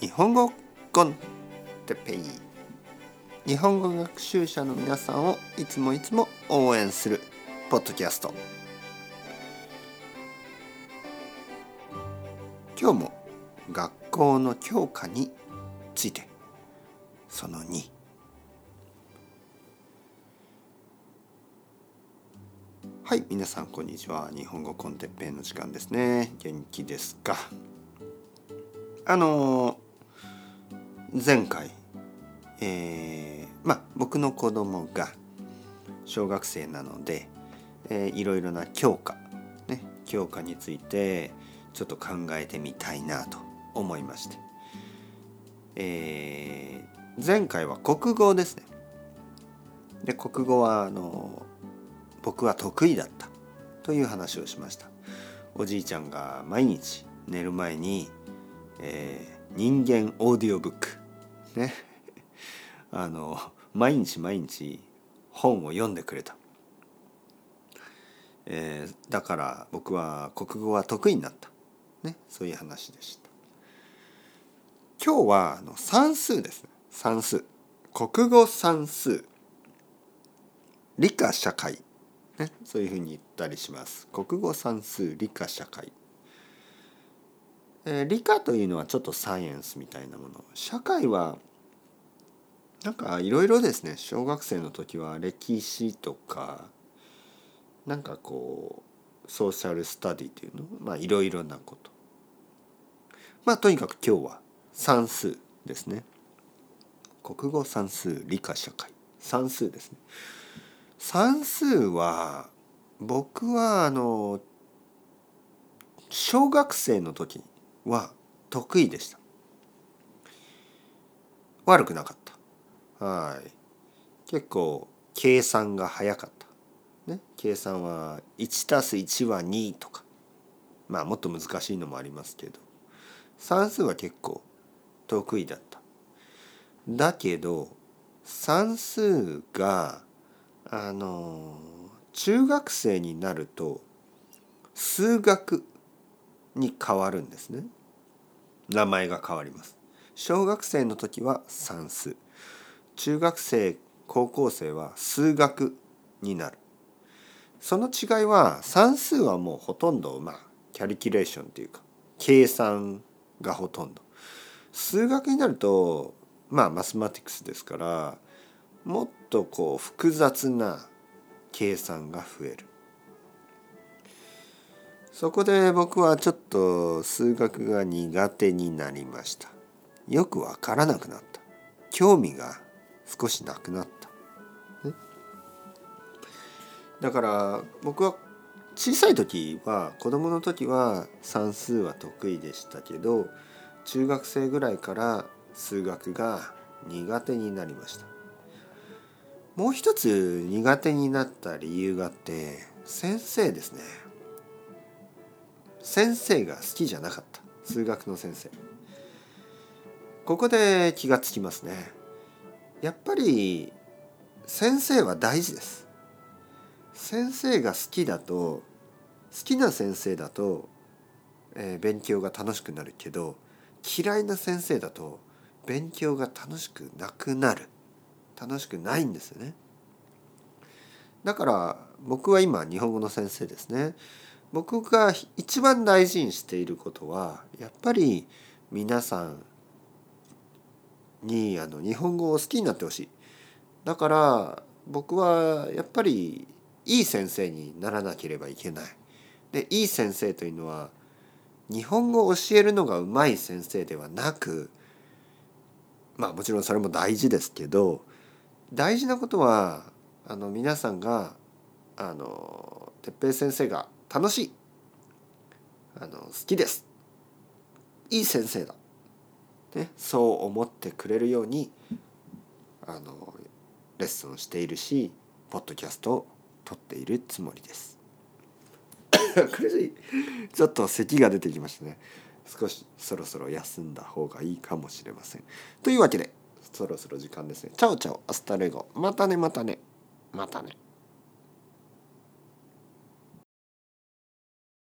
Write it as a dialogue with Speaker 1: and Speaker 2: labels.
Speaker 1: 日本語コンテペイ。日本語学習者の皆さんをいつもいつも応援するポッドキャスト。今日も学校の教科についてその2はい皆さんこんにちは。日本語コンテッペイの時間ですね。元気ですか？あの前回えー、まあ僕の子供が小学生なので、えー、いろいろな教科ね教科についてちょっと考えてみたいなと思いまして、えー、前回は国語ですね。で国語はあの僕は得意だったという話をしました。おじいちゃんが毎日寝る前に、えー、人間オーディオブックね。あの毎日毎日本を読んでくれた、えー、だから僕は国語は得意になった、ね、そういう話でした。今日はあの算数です算数。国語算数。理科社会。ね、そういうふうに言ったりします。国語算数理科社会。えー、理科というのはちょっとサイエンスみたいなもの。社会はなんかいろいろですね。小学生の時は歴史とかなんかこうソーシャルスタディというのまあいろいろなこと。まあとにかく今日は算数ですね。国語算数理科社会。算数ですね。算数は僕はあの小学生の時は得意でした。悪くなかった。はい。結構計算が早かった。ね。計算は 1+1 は2とか。まあもっと難しいのもありますけど。算数は結構得意だった。だけど算数があの中学生になると数学に変わるんですね。名前が変わります。小学生の時は算数。中学生高校生は数学になる。その違いは算数はもうほとんどまあキャリキュレーションというか計算がほとんど。数学になるとまあマスマティクスですからもっとこう複雑な計算が増える。そこで僕はちょっと数学が苦手になりました。よくわからなくなった。興味が少しなくなった、だから僕は小さい時は子供の時は算数は得意でしたけど中学生ぐらいから数学が苦手になりました。もう一つ苦手になった理由があって先生ですね。先生が好きじゃなかった。数学の先生。ここで気がつきますね。やっぱり先生は大事です。先生が好きだと好きな先生だと、えー、勉強が楽しくなるけど嫌いな先生だと勉強が楽しくなくなる。楽しくないんですよね。だから僕は今日本語の先生ですね。僕が一番大事にしていることはやっぱり皆さんにあの日本語を好きになってほしい。だから僕はやっぱりいい先生にならなければいけない。でいい先生というのは日本語を教えるのがうまい先生ではなくまあもちろんそれも大事ですけど大事なことはあの皆さんがあの哲平先生が楽しいあの好きですいい先生だ、ね、そう思ってくれるようにあのレッスンをしているしポッドキャストを撮っているつもりです。苦しいちょっと咳が出てきましたね少しそろそろ休んだ方がいいかもしれませんというわけでそろそろ時間ですね。 Chao chao, hasta luego。またね、またね。またね。